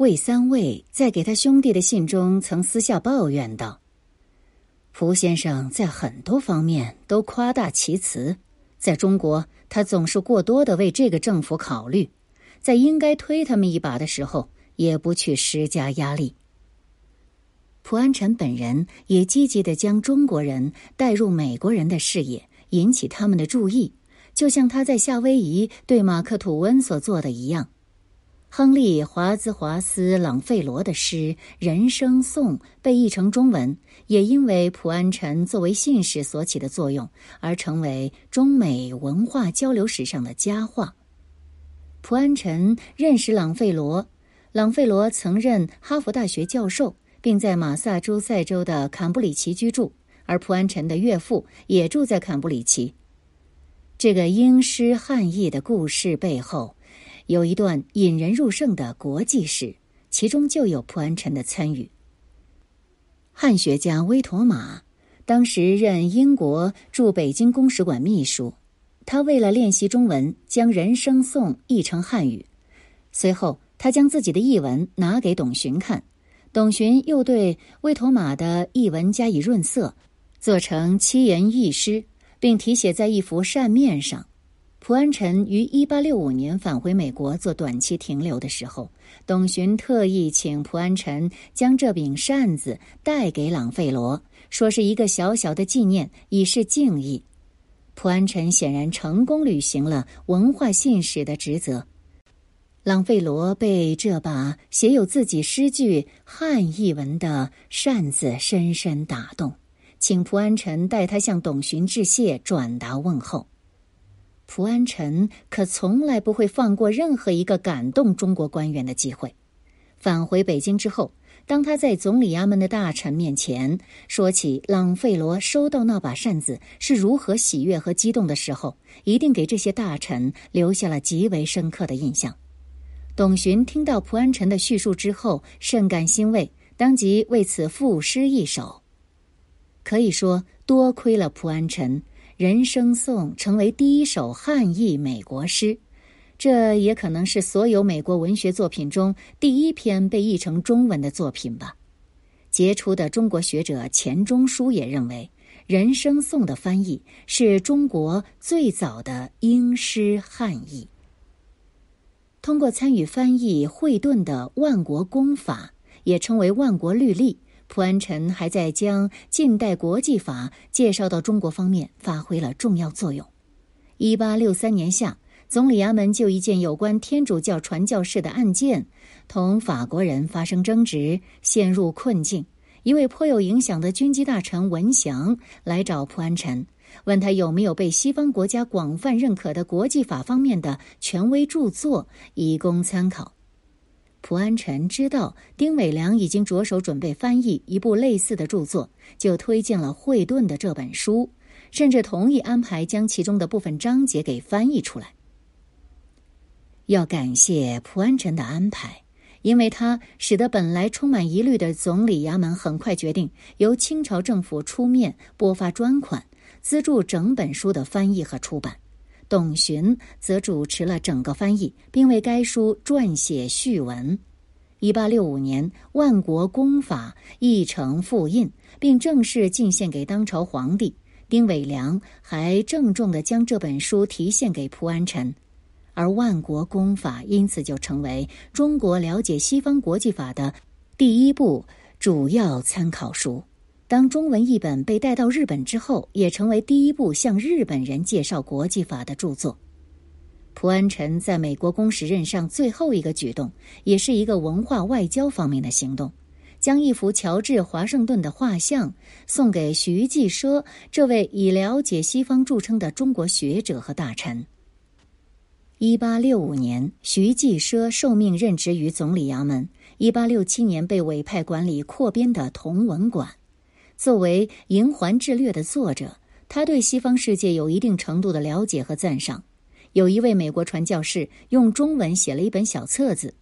魏三位在给他兄弟的信中曾私下抱怨道：“蒲先生在很多方面都夸大其词，在中国他总是过多的为这个政府考虑，在应该推他们一把的时候也不去施加压力。”蒲安臣本人也积极的将中国人带入美国人的视野，引起他们的注意，就像他在夏威夷对马克吐温所做的一样。亨利·华兹华斯·朗费罗的诗《人生颂》被译成中文，也因为普安臣作为信使所起的作用而成为中美文化交流史上的佳话。普安臣认识朗费罗，朗费罗曾任哈佛大学教授，并在马萨诸塞州的坎布里奇居住，而普安臣的岳父也住在坎布里奇。这个英诗汉译的故事背后。有一段引人入胜的国际史，其中就有蒲安臣的参与。汉学家威妥玛当时任英国驻北京公使馆秘书，他为了练习中文，将《人生颂》译成汉语。随后，他将自己的译文拿给董询看，董询又对威妥玛的译文加以润色，做成七言译诗，并题写在一幅扇面上。蒲安臣于一八六五年返回美国做短期停留的时候，董询特意请蒲安臣将这柄扇子带给朗费罗，说是一个小小的纪念，以示敬意。蒲安臣显然成功履行了文化信使的职责。朗费罗被这把写有自己诗句汉译文的扇子深深打动，请蒲安臣代他向董询致谢，转达问候。蒲安臣可从来不会放过任何一个感动中国官员的机会。返回北京之后，当他在总理衙门的大臣面前说起朗费罗收到那把扇子是如何喜悦和激动的时候，一定给这些大臣留下了极为深刻的印象。董询听到蒲安臣的叙述之后，甚感欣慰，当即为此赋诗一首。可以说，多亏了蒲安臣。《人生颂》成为第一首汉译美国诗，这也可能是所有美国文学作品中第一篇被译成中文的作品吧。杰出的中国学者钱钟书也认为，《人生颂》的翻译是中国最早的英诗汉译。通过参与翻译惠顿的《万国公法》，也称为《万国律例》。蒲安臣还在将近代国际法介绍到中国方面发挥了重要作用。一八六三年夏，总理衙门就一件有关天主教传教士的案件，同法国人发生争执，陷入困境。一位颇有影响的军机大臣文祥来找蒲安臣，问他有没有被西方国家广泛认可的国际法方面的权威著作，以供参考。蒲安臣知道丁伟良已经着手准备翻译一部类似的著作，就推荐了惠顿的这本书，甚至同意安排将其中的部分章节给翻译出来。要感谢蒲安臣的安排，因为他使得本来充满疑虑的总理衙门很快决定由清朝政府出面拨发专款，资助整本书的翻译和出版。董询则主持了整个翻译，并为该书撰写序文。一八六五年，《万国公法》译成复印，并正式进献给当朝皇帝。丁伟良还郑重地将这本书提献给蒲安臣，而《万国公法》因此就成为中国了解西方国际法的第一部主要参考书。当中文译本被带到日本之后，也成为第一部向日本人介绍国际法的著作。蒲安臣在美国公使任上最后一个举动，也是一个文化外交方面的行动，将一幅乔治·华盛顿的画像送给徐继奢这位以了解西方著称的中国学者和大臣。一八六五年，徐继奢受命任职于总理衙门；一八六七年，被委派管理扩编的同文馆。作为《瀛环志略》的作者，他对西方世界有一定程度的了解和赞赏。有一位美国传教士用中文写了一本小册子，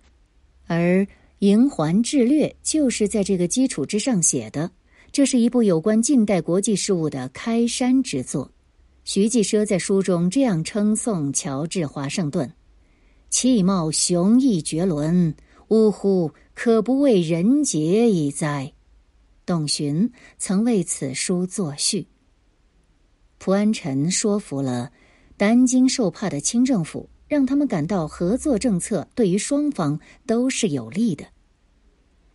而《瀛环志略》就是在这个基础之上写的。这是一部有关近代国际事务的开山之作。徐继奢在书中这样称颂乔治·华盛顿：“气貌雄毅绝伦，呜呼，可不为人杰矣哉？董寻曾为此书作序。蒲安臣说服了担惊受怕的清政府，让他们感到合作政策对于双方都是有利的。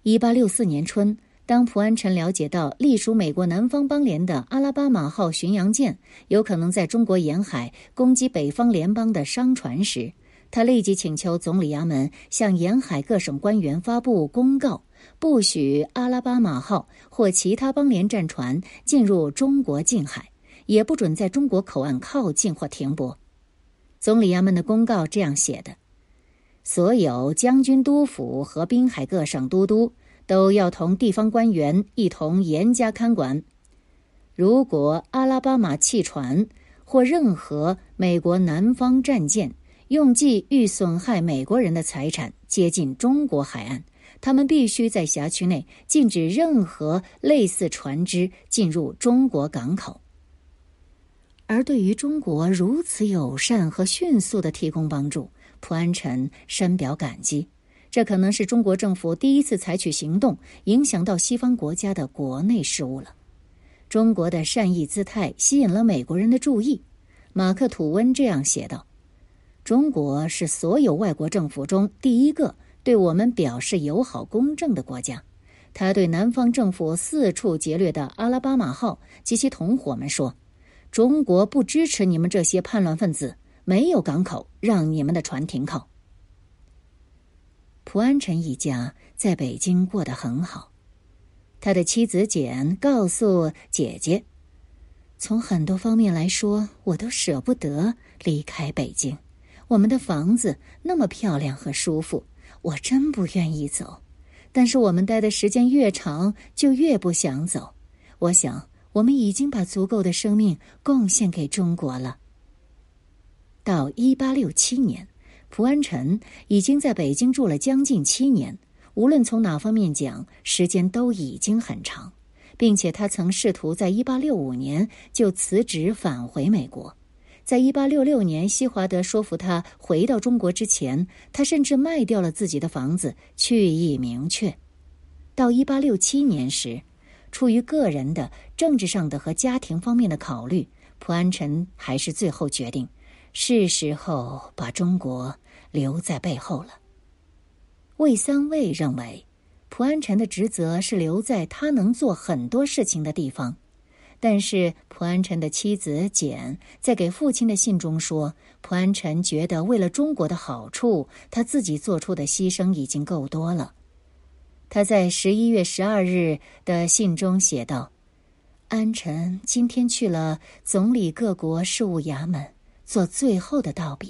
一八六四年春，当蒲安臣了解到隶属美国南方邦联的阿拉巴马号巡洋舰有可能在中国沿海攻击北方联邦的商船时，他立即请求总理衙门向沿海各省官员发布公告。不许阿拉巴马号或其他邦联战船进入中国近海，也不准在中国口岸靠近或停泊。总理衙门的公告这样写的：所有将军督府和滨海各省都督都要同地方官员一同严加看管。如果阿拉巴马汽船或任何美国南方战舰用计欲损害美国人的财产接近中国海岸，他们必须在辖区内禁止任何类似船只进入中国港口。而对于中国如此友善和迅速的提供帮助，蒲安臣深表感激。这可能是中国政府第一次采取行动，影响到西方国家的国内事务了。中国的善意姿态吸引了美国人的注意。马克吐温这样写道：“中国是所有外国政府中第一个。”对我们表示友好公正的国家，他对南方政府四处劫掠的阿拉巴马号及其同伙们说：“中国不支持你们这些叛乱分子，没有港口让你们的船停靠。”蒲安臣一家在北京过得很好，他的妻子简告诉姐姐：“从很多方面来说，我都舍不得离开北京。我们的房子那么漂亮和舒服。”我真不愿意走，但是我们待的时间越长，就越不想走。我想，我们已经把足够的生命贡献给中国了。到一八六七年，蒲安臣已经在北京住了将近七年，无论从哪方面讲，时间都已经很长，并且他曾试图在一八六五年就辞职返回美国。在一八六六年，西华德说服他回到中国之前，他甚至卖掉了自己的房子，去意明确。到一八六七年时，出于个人的政治上的和家庭方面的考虑，蒲安臣还是最后决定，是时候把中国留在背后了。魏三卫认为，蒲安臣的职责是留在他能做很多事情的地方。但是蒲安臣的妻子简在给父亲的信中说：“蒲安臣觉得为了中国的好处，他自己做出的牺牲已经够多了。”他在十一月十二日的信中写道：“安臣今天去了总理各国事务衙门，做最后的道别。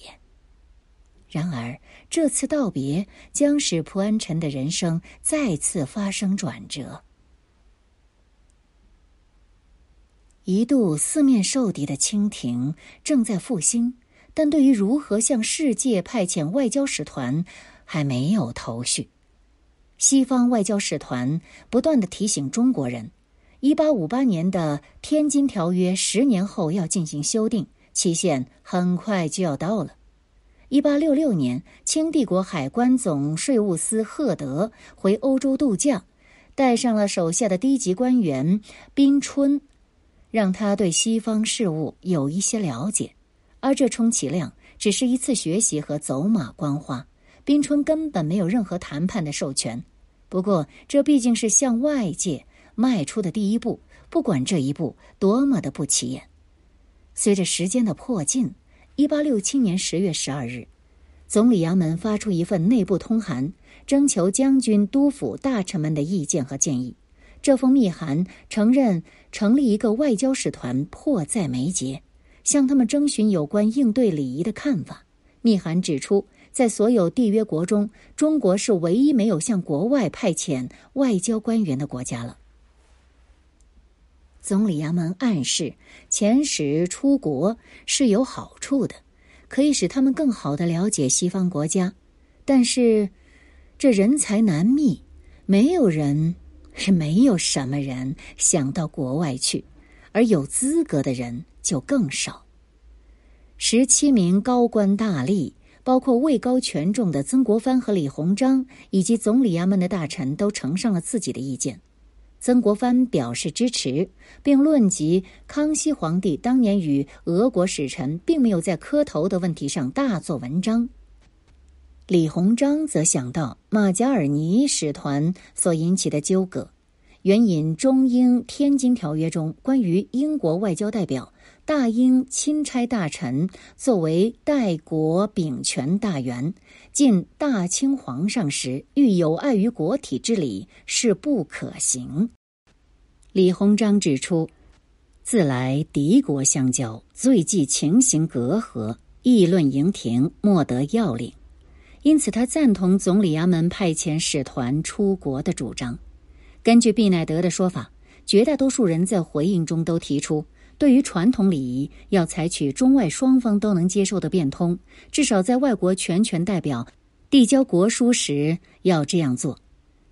然而，这次道别将使蒲安臣的人生再次发生转折。”一度四面受敌的清廷正在复兴，但对于如何向世界派遣外交使团还没有头绪。西方外交使团不断的提醒中国人，一八五八年的《天津条约》十年后要进行修订，期限很快就要到了。一八六六年，清帝国海关总税务司赫德回欧洲度假，带上了手下的低级官员宾春。让他对西方事物有一些了解，而这充其量只是一次学习和走马观花。宾春根本没有任何谈判的授权。不过，这毕竟是向外界迈出的第一步，不管这一步多么的不起眼。随着时间的迫近，一八六七年十月十二日，总理衙门发出一份内部通函，征求将军、督府、大臣们的意见和建议。这封密函承认成立一个外交使团迫在眉睫，向他们征询有关应对礼仪的看法。密函指出，在所有缔约国中，中国是唯一没有向国外派遣外交官员的国家了。总理衙门暗示，遣使出国是有好处的，可以使他们更好的了解西方国家。但是，这人才难觅，没有人。是没有什么人想到国外去，而有资格的人就更少。十七名高官大吏包括位高权重的曾国藩和李鸿章以及总理衙门的大臣都呈上了自己的意见。曾国藩表示支持，并论及康熙皇帝当年与俄国使臣并没有在磕头的问题上大做文章。李鸿章则想到马加尔尼使团所引起的纠葛，援引中英天津条约中关于英国外交代表、大英钦差大臣作为代国秉权大员进大清皇上时，欲有碍于国体之礼，是不可行。李鸿章指出，自来敌国相交，最忌情形隔阂，议论营庭，莫得要领。因此，他赞同总理衙门派遣使团出国的主张。根据毕乃德的说法，绝大多数人在回应中都提出，对于传统礼仪要采取中外双方都能接受的变通，至少在外国全权代表递交国书时要这样做。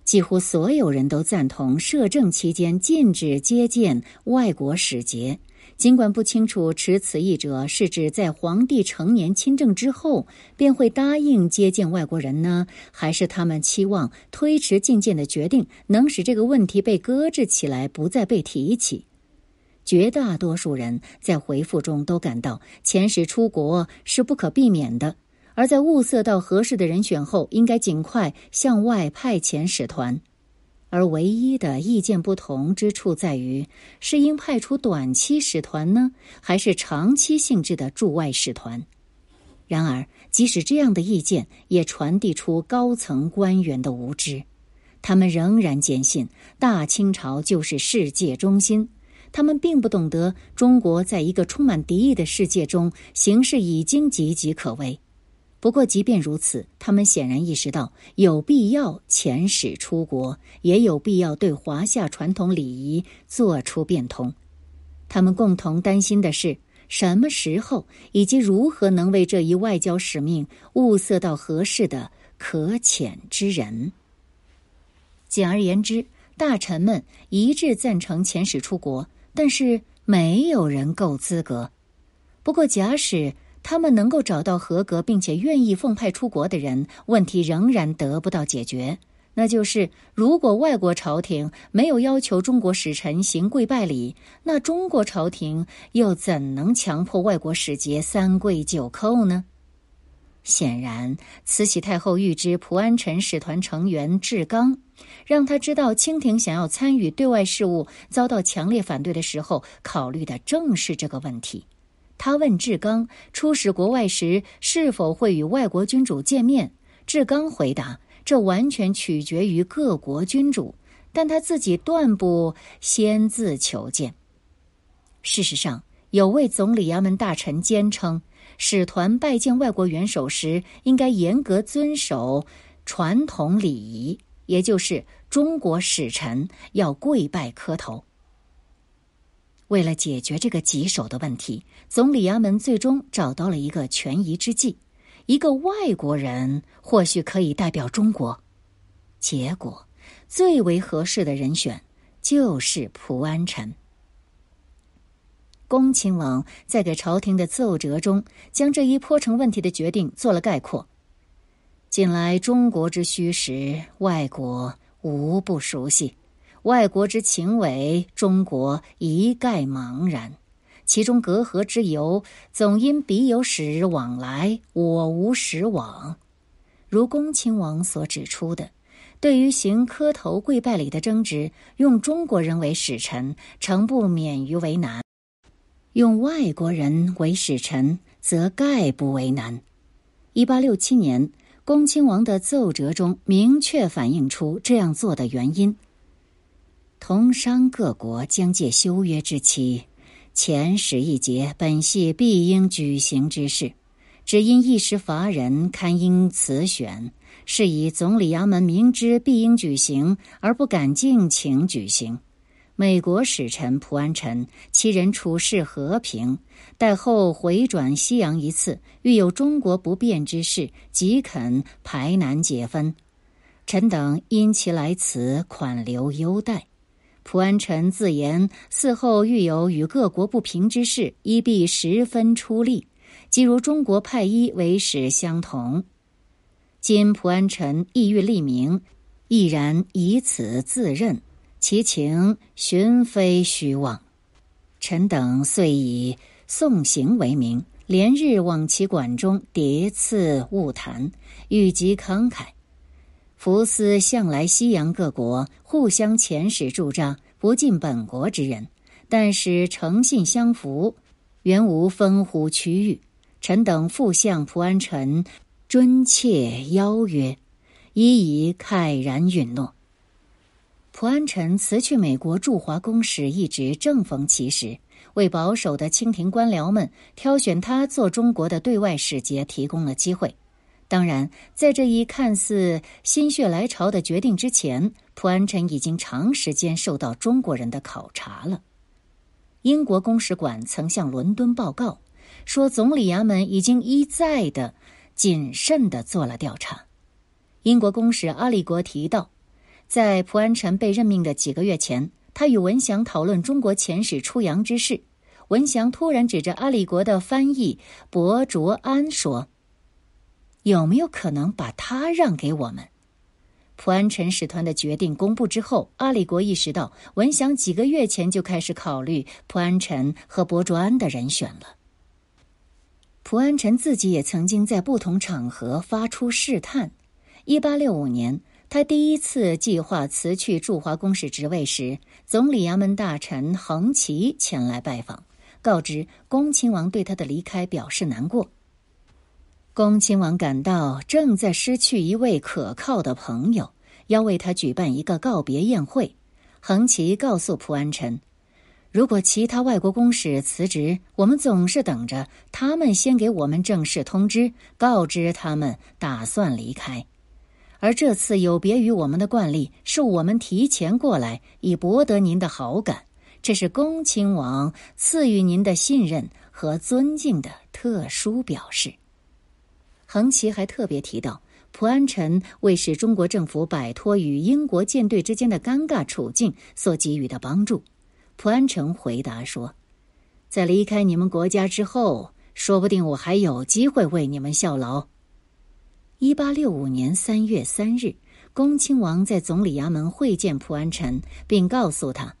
几乎所有人都赞同摄政期间禁止接见外国使节。尽管不清楚持此意者是指在皇帝成年亲政之后便会答应接见外国人呢，还是他们期望推迟觐见的决定能使这个问题被搁置起来，不再被提起。绝大多数人在回复中都感到遣使出国是不可避免的，而在物色到合适的人选后，应该尽快向外派遣使团。而唯一的意见不同之处在于，是应派出短期使团呢，还是长期性质的驻外使团？然而，即使这样的意见，也传递出高层官员的无知。他们仍然坚信大清朝就是世界中心，他们并不懂得中国在一个充满敌意的世界中形势已经岌岌可危。不过，即便如此，他们显然意识到有必要遣使出国，也有必要对华夏传统礼仪做出变通。他们共同担心的是，什么时候以及如何能为这一外交使命物色到合适的可遣之人。简而言之，大臣们一致赞成遣使出国，但是没有人够资格。不过，假使。他们能够找到合格并且愿意奉派出国的人，问题仍然得不到解决。那就是，如果外国朝廷没有要求中国使臣行跪拜礼，那中国朝廷又怎能强迫外国使节三跪九叩呢？显然，慈禧太后预知蒲安臣使团成员志刚，让他知道清廷想要参与对外事务遭到强烈反对的时候，考虑的正是这个问题。他问志刚出使国外时是否会与外国君主见面。志刚回答：“这完全取决于各国君主，但他自己断不先自求见。”事实上，有位总理衙门大臣坚称，使团拜见外国元首时应该严格遵守传统礼仪，也就是中国使臣要跪拜磕头。为了解决这个棘手的问题，总理衙门最终找到了一个权宜之计：一个外国人或许可以代表中国。结果，最为合适的人选就是蒲安臣。恭亲王在给朝廷的奏折中，将这一颇成问题的决定做了概括：近来中国之虚实，外国无不熟悉。外国之情伪，中国一概茫然。其中隔阂之由，总因彼有使往来，我无使往。如恭亲王所指出的，对于行磕头跪拜礼的争执，用中国人为使臣，诚不免于为难；用外国人为使臣，则概不为难。一八六七年，恭亲王的奏折中明确反映出这样做的原因。同商各国将借修约之期，遣使一节，本系必应举行之事，只因一时乏人，堪应此选。是以总理衙门明知必应举行，而不敢尽情举行。美国使臣蒲安臣，其人处事和平，待后回转西洋一次，遇有中国不便之事，即肯排难解分。臣等因其来此，款留优待。蒲安臣自言，嗣后遇有与各国不平之事，亦必十分出力。即如中国派一为使相同。今蒲安臣意欲立名，毅然以此自任，其情寻非虚妄。臣等遂以送行为名，连日往其馆中叠次晤谈，语极慷慨。福斯向来西洋各国互相遣使驻扎，不近本国之人，但使诚信相符，原无分乎区域。臣等复向蒲安臣尊切邀约，一以慨然允诺。蒲安臣辞去美国驻华公使一职，正逢其时，为保守的清廷官僚们挑选他做中国的对外使节提供了机会。当然，在这一看似心血来潮的决定之前，蒲安臣已经长时间受到中国人的考察了。英国公使馆曾向伦敦报告说，总理衙门已经一再的谨慎的做了调查。英国公使阿里国提到，在蒲安臣被任命的几个月前，他与文祥讨论中国遣使出洋之事。文祥突然指着阿里国的翻译伯卓安说。有没有可能把他让给我们？普安臣使团的决定公布之后，阿里国意识到文祥几个月前就开始考虑普安臣和伯卓安的人选了。普安臣自己也曾经在不同场合发出试探。一八六五年，他第一次计划辞去驻华公使职位时，总理衙门大臣横旗前来拜访，告知恭亲王对他的离开表示难过。恭亲王感到正在失去一位可靠的朋友，要为他举办一个告别宴会。横旗告诉蒲安臣，如果其他外国公使辞职，我们总是等着他们先给我们正式通知，告知他们打算离开。而这次有别于我们的惯例，是我们提前过来，以博得您的好感。这是恭亲王赐予您的信任和尊敬的特殊表示。横旗还特别提到，蒲安臣为使中国政府摆脱与英国舰队之间的尴尬处境所给予的帮助。蒲安臣回答说：“在离开你们国家之后，说不定我还有机会为你们效劳。”一八六五年三月三日，恭亲王在总理衙门会见蒲安臣，并告诉他：“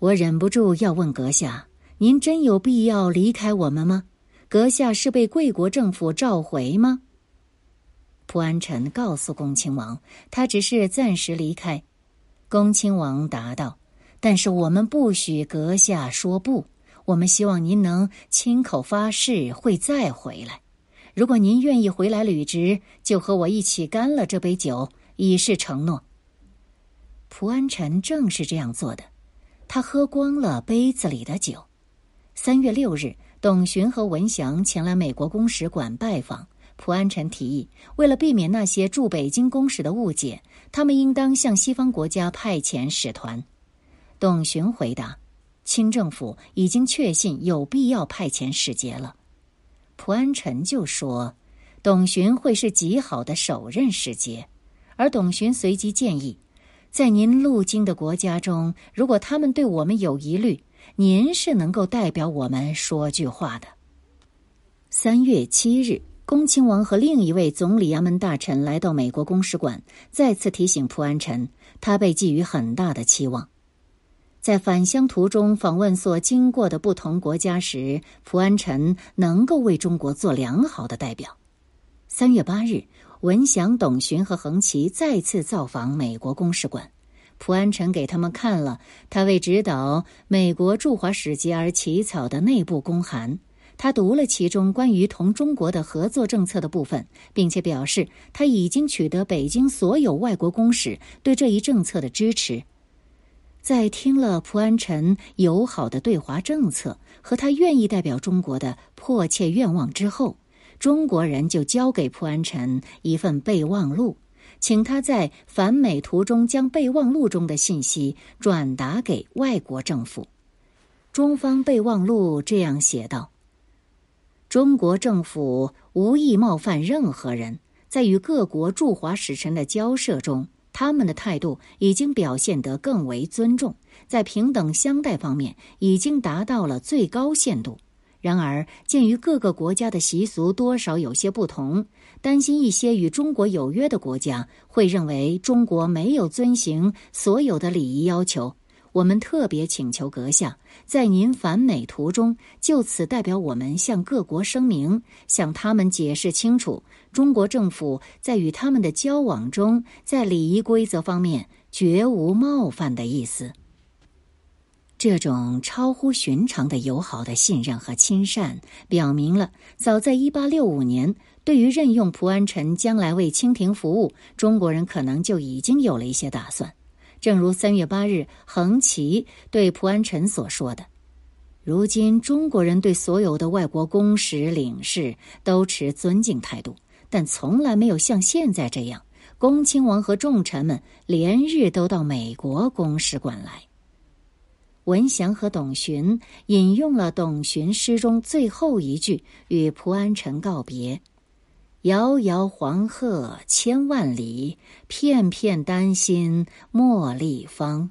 我忍不住要问阁下，您真有必要离开我们吗？”阁下是被贵国政府召回吗？蒲安臣告诉恭亲王，他只是暂时离开。恭亲王答道：“但是我们不许阁下说不。我们希望您能亲口发誓会再回来。如果您愿意回来履职，就和我一起干了这杯酒，以示承诺。”蒲安臣正是这样做的，他喝光了杯子里的酒。三月六日。董寻和文祥前来美国公使馆拜访，蒲安臣提议，为了避免那些驻北京公使的误解，他们应当向西方国家派遣使团。董寻回答：“清政府已经确信有必要派遣使节了。”蒲安臣就说：“董寻会是极好的首任使节。”而董寻随即建议，在您路经的国家中，如果他们对我们有疑虑。您是能够代表我们说句话的。三月七日，恭亲王和另一位总理衙门大臣来到美国公使馆，再次提醒蒲安臣，他被寄予很大的期望。在返乡途中访问所经过的不同国家时，蒲安臣能够为中国做良好的代表。三月八日，文祥、董寻和横旗再次造访美国公使馆。蒲安臣给他们看了他为指导美国驻华使节而起草的内部公函，他读了其中关于同中国的合作政策的部分，并且表示他已经取得北京所有外国公使对这一政策的支持。在听了蒲安臣友好的对华政策和他愿意代表中国的迫切愿望之后，中国人就交给蒲安臣一份备忘录。请他在返美途中将备忘录中的信息转达给外国政府。中方备忘录这样写道：“中国政府无意冒犯任何人，在与各国驻华使臣的交涉中，他们的态度已经表现得更为尊重，在平等相待方面已经达到了最高限度。然而，鉴于各个国家的习俗多少有些不同，担心一些与中国有约的国家会认为中国没有遵行所有的礼仪要求，我们特别请求阁下在您返美途中就此代表我们向各国声明，向他们解释清楚，中国政府在与他们的交往中，在礼仪规则方面绝无冒犯的意思。这种超乎寻常的友好的信任和亲善，表明了早在1865年，对于任用蒲安臣将来为清廷服务，中国人可能就已经有了一些打算。正如3月8日横旗对蒲安臣所说的：“如今中国人对所有的外国公使领事都持尊敬态度，但从来没有像现在这样，恭亲王和重臣们连日都到美国公使馆来。”文祥和董询引用了董询诗中最后一句，与蒲安臣告别：“遥遥黄鹤千万里，片片丹心莫立芳。”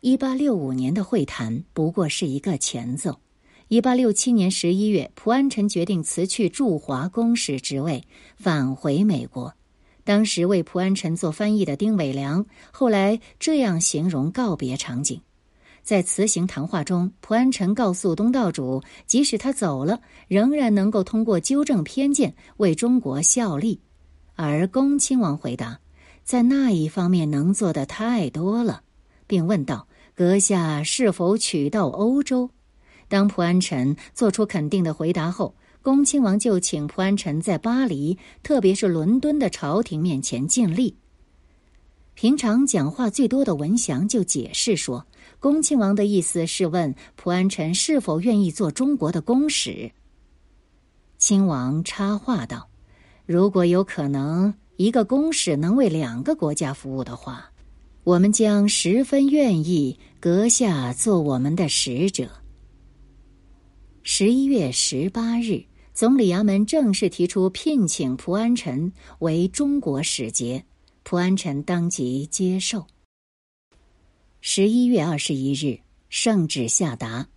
一八六五年的会谈不过是一个前奏。一八六七年十一月，蒲安臣决定辞去驻华公使职位，返回美国。当时为蒲安臣做翻译的丁伟良，后来这样形容告别场景：在辞行谈话中，蒲安臣告诉东道主，即使他走了，仍然能够通过纠正偏见为中国效力。而恭亲王回答，在那一方面能做的太多了，并问道：“阁下是否取到欧洲？”当蒲安臣做出肯定的回答后。恭亲王就请蒲安臣在巴黎，特别是伦敦的朝廷面前尽力。平常讲话最多的文祥就解释说，恭亲王的意思是问蒲安臣是否愿意做中国的公使。亲王插话道：“如果有可能，一个公使能为两个国家服务的话，我们将十分愿意阁下做我们的使者。”十一月十八日。总理衙门正式提出聘请蒲安臣为中国使节，蒲安臣当即接受。十一月二十一日，圣旨下达，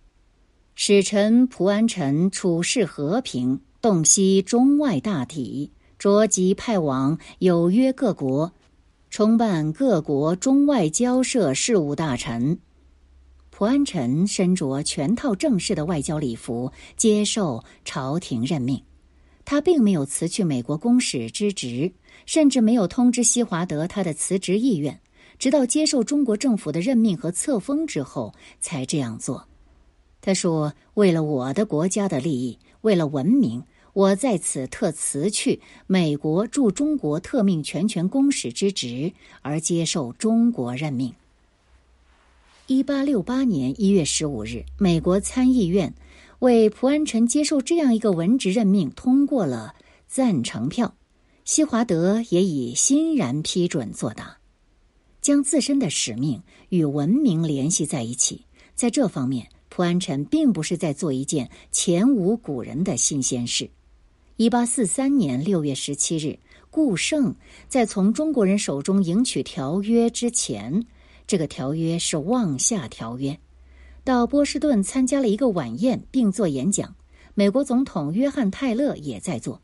使臣蒲安臣处事和平，洞悉中外大体，着即派往有约各国，充办各国中外交涉事务大臣。蒲安臣身着全套正式的外交礼服，接受朝廷任命。他并没有辞去美国公使之职，甚至没有通知西华德他的辞职意愿，直到接受中国政府的任命和册封之后才这样做。他说：“为了我的国家的利益，为了文明，我在此特辞去美国驻中国特命全权公使之职，而接受中国任命。”一八六八年一月十五日，美国参议院为蒲安臣接受这样一个文职任命通过了赞成票，西华德也以欣然批准作答，将自身的使命与文明联系在一起。在这方面，蒲安臣并不是在做一件前无古人的新鲜事。一八四三年六月十七日，顾盛在从中国人手中迎取条约之前。这个条约是望夏条约，到波士顿参加了一个晚宴，并做演讲。美国总统约翰泰勒也在座。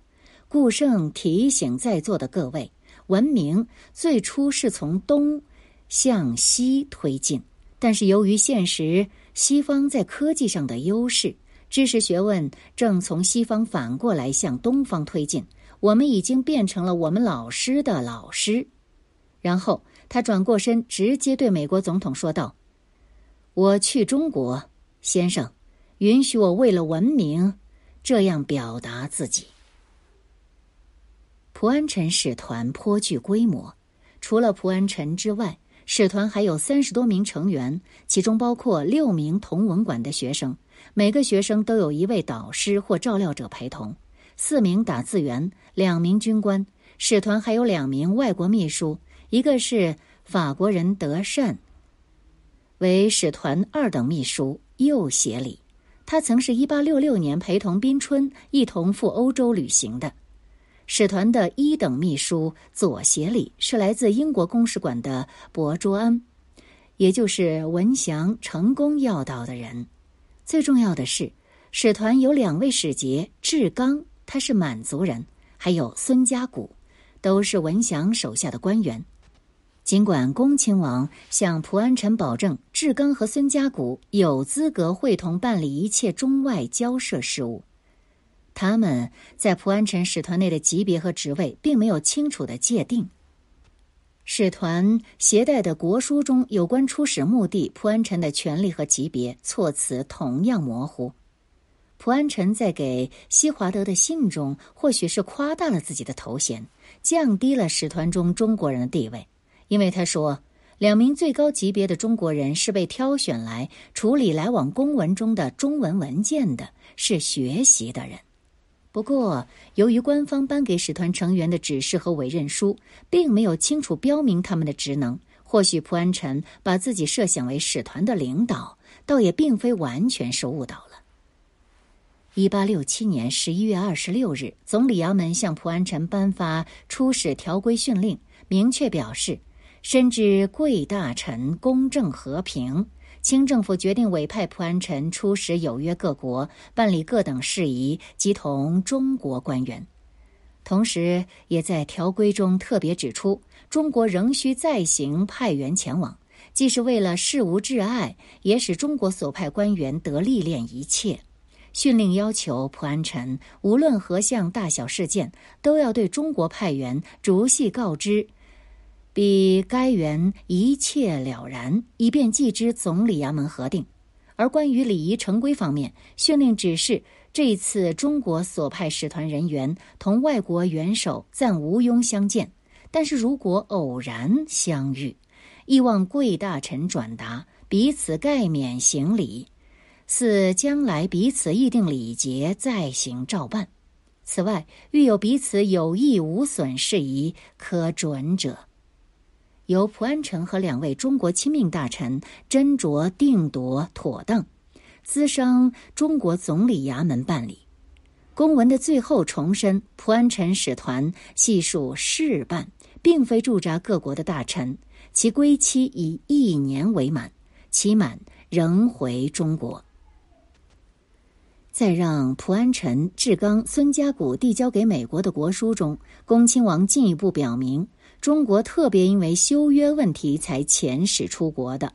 顾盛提醒在座的各位，文明最初是从东向西推进，但是由于现实西方在科技上的优势，知识学问正从西方反过来向东方推进。我们已经变成了我们老师的老师，然后。他转过身，直接对美国总统说道：“我去中国，先生，允许我为了文明，这样表达自己。”蒲安臣使团颇具规模，除了蒲安臣之外，使团还有三十多名成员，其中包括六名同文馆的学生，每个学生都有一位导师或照料者陪同，四名打字员，两名军官，使团还有两名外国秘书。一个是法国人德善，为使团二等秘书右协理，他曾是一八六六年陪同宾春一同赴欧洲旅行的。使团的一等秘书左协理是来自英国公使馆的博卓安，也就是文祥成功要到的人。最重要的是，使团有两位使节，志刚他是满族人，还有孙家谷，都是文祥手下的官员。尽管恭亲王向蒲安臣保证，志刚和孙家谷有资格会同办理一切中外交涉事务，他们在蒲安臣使团内的级别和职位并没有清楚的界定。使团携带的国书中有关出使目的、蒲安臣的权利和级别措辞同样模糊。蒲安臣在给西华德的信中，或许是夸大了自己的头衔，降低了使团中中国人的地位，因为他说，两名最高级别的中国人是被挑选来处理来往公文中的中文文件的，是学习的人。不过，由于官方颁给使团成员的指示和委任书并没有清楚标明他们的职能，或许蒲安臣把自己设想为使团的领导，倒也并非完全是误导了。一八六七年十一月二十六日，总理衙门向蒲安臣颁发出使条规训令，明确表示：深知贵大臣公正和平，清政府决定委派蒲安臣出使有约各国，办理各等事宜，及同中国官员。同时，也在条规中特别指出，中国仍需再行派员前往，既是为了事无挚爱，也使中国所派官员得历练一切。训令要求蒲安臣，无论何项大小事件，都要对中国派员逐细告知，比该员一切了然，以便寄之总理衙门核定。而关于礼仪成规方面，训令指示这次中国所派使团人员同外国元首暂无庸相见，但是如果偶然相遇，亦望贵大臣转达，彼此盖免行礼。似将来彼此议定礼节，再行照办。此外，遇有彼此有益无损事宜可准者，由蒲安臣和两位中国亲命大臣斟酌定夺妥当，咨商中国总理衙门办理。公文的最后重申，蒲安臣使团系属事办，并非驻扎各国的大臣，其归期以一年为满，期满仍回中国。在让蒲安臣、志刚、孙家谷递交给美国的国书中，恭亲王进一步表明，中国特别因为修约问题才遣使出国的。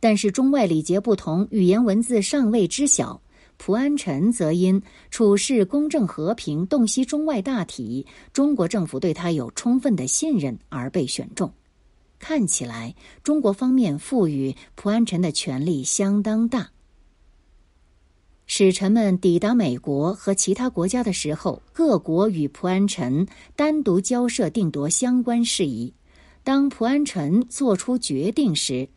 但是中外礼节不同，语言文字尚未知晓。蒲安臣则因处事公正和平，洞悉中外大体，中国政府对他有充分的信任而被选中。看起来，中国方面赋予蒲安臣的权力相当大。使臣们抵达美国和其他国家的时候，各国与蒲安臣单独交涉定夺相关事宜。当蒲安臣作出决定时，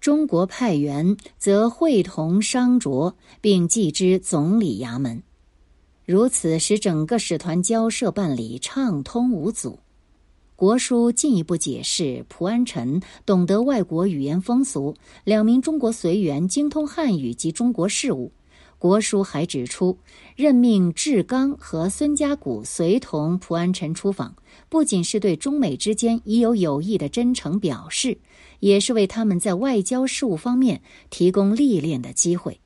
中国派员则会同商酌，并寄之总理衙门。如此使整个使团交涉办理畅通无阻。国书进一步解释，蒲安臣懂得外国语言风俗，两名中国随员精通汉语及中国事务。国书还指出，任命志刚和孙家谷随同蒲安臣出访，不仅是对中美之间已有友谊的真诚表示，也是为他们在外交事务方面提供历练的机会。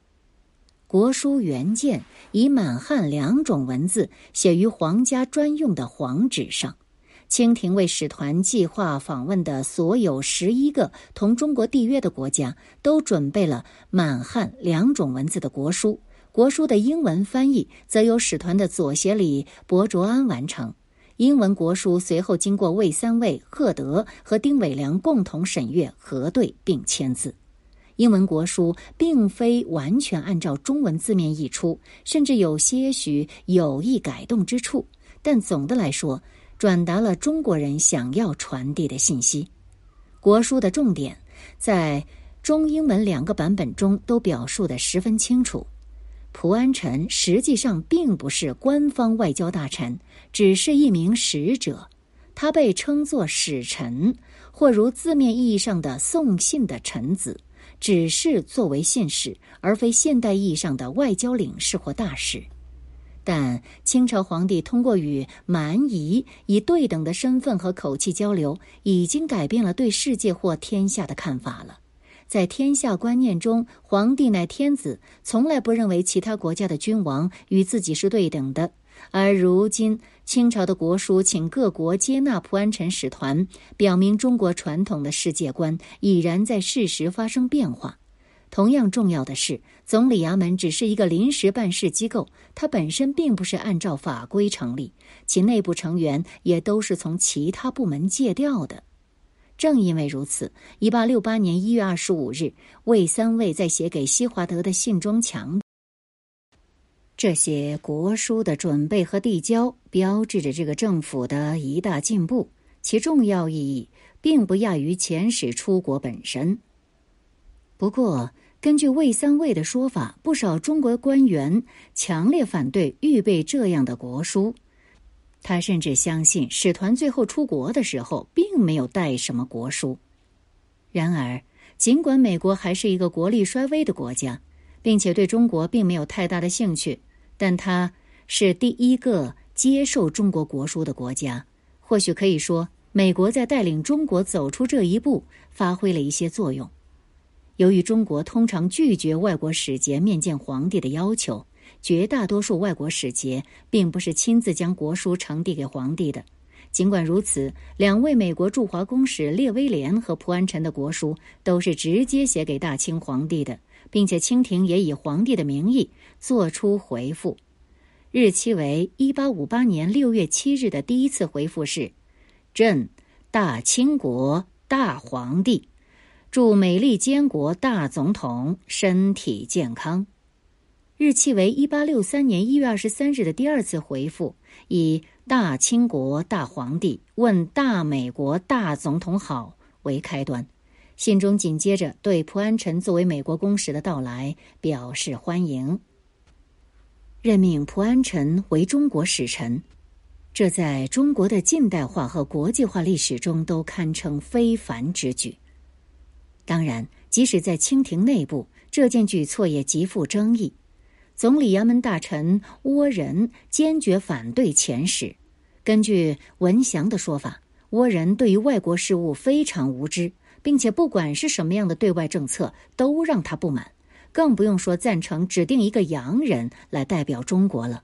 国书原件以满汉两种文字写于皇家专用的黄纸上。清廷为使团计划访问的所有十一个同中国缔约的国家，都准备了满汉两种文字的国书。国书的英文翻译则由使团的左协理伯卓安完成。英文国书随后经过魏三卫、赫德和丁伟良共同审阅、核对并签字。英文国书并非完全按照中文字面译出，甚至有些许有意改动之处，但总的来说。转达了中国人想要传递的信息。国书的重点在中英文两个版本中都表述的十分清楚。蒲安臣实际上并不是官方外交大臣，只是一名使者。他被称作使臣，或如字面意义上的送信的臣子，只是作为信使，而非现代意义上的外交领事或大使。但清朝皇帝通过与蛮夷以对等的身份和口气交流，已经改变了对世界或天下的看法了。在天下观念中，皇帝乃天子，从来不认为其他国家的君王与自己是对等的。而如今，清朝的国书请各国接纳蒲安臣使团，表明中国传统的世界观已然在事实发生变化。同样重要的是，总理衙门只是一个临时办事机构，它本身并不是按照法规成立，其内部成员也都是从其他部门借调的。正因为如此，一八六八年一月二十五日，魏三位在写给西华德的信中强调这些国书的准备和递交，标志着这个政府的一大进步，其重要意义并不亚于遣使出国本身。不过，根据魏三位的说法，不少中国官员强烈反对预备这样的国书。他甚至相信使团最后出国的时候并没有带什么国书。然而，尽管美国还是一个国力衰微的国家，并且对中国并没有太大的兴趣，但它是第一个接受中国国书的国家。或许可以说，美国在带领中国走出这一步发挥了一些作用。由于中国通常拒绝外国使节面见皇帝的要求。绝大多数外国使节并不是亲自将国书呈递给皇帝的。尽管如此，两位美国驻华公使列威廉和蒲安臣的国书都是直接写给大清皇帝的，并且清廷也以皇帝的名义作出回复。日期为一八五八年六月七日的第一次回复是：“朕大清国大皇帝，祝美利坚国大总统身体健康。”日期为一八六三年一月二十三日的第二次回复，以“大清国大皇帝问大美国大总统好”为开端。信中紧接着对蒲安臣作为美国公使的到来表示欢迎，任命蒲安臣为中国使臣。这在中国的近代化和国际化历史中都堪称非凡之举。当然，即使在清廷内部，这件举措也极富争议。总理衙门大臣倭人坚决反对遣使。根据文祥的说法，倭人对于外国事务非常无知，并且不管是什么样的对外政策都让他不满，更不用说赞成指定一个洋人来代表中国了。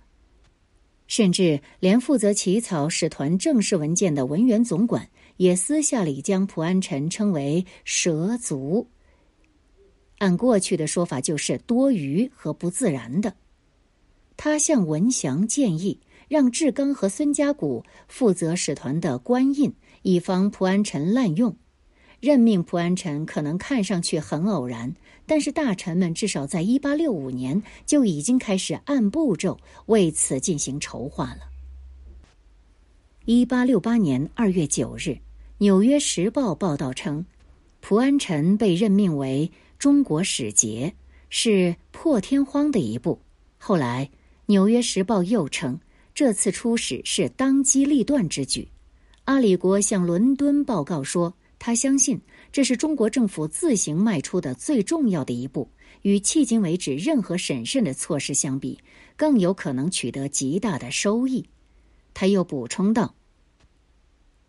甚至连负责起草使团正式文件的文员总管也私下里将蒲安臣称为“蛇族”。按过去的说法，就是多余和不自然的。他向文祥建议，让志刚和孙家谷负责使团的官印，以防蒲安臣滥用。任命蒲安臣可能看上去很偶然，但是大臣们至少在一八六五年就已经开始按步骤为此进行筹划了。一八六八年二月九日，《纽约时报》报道称，蒲安臣被任命为。中国使节是破天荒的一步。后来，《纽约时报》又称，这次出使是当机立断之举。阿里国向伦敦报告说，他相信这是中国政府自行迈出的最重要的一步，与迄今为止任何审慎的措施相比，更有可能取得极大的收益。他又补充道。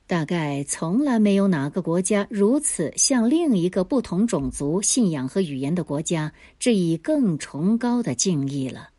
大概从来没有哪个国家如此向另一个不同种族、信仰和语言的国家致以更崇高的敬意了。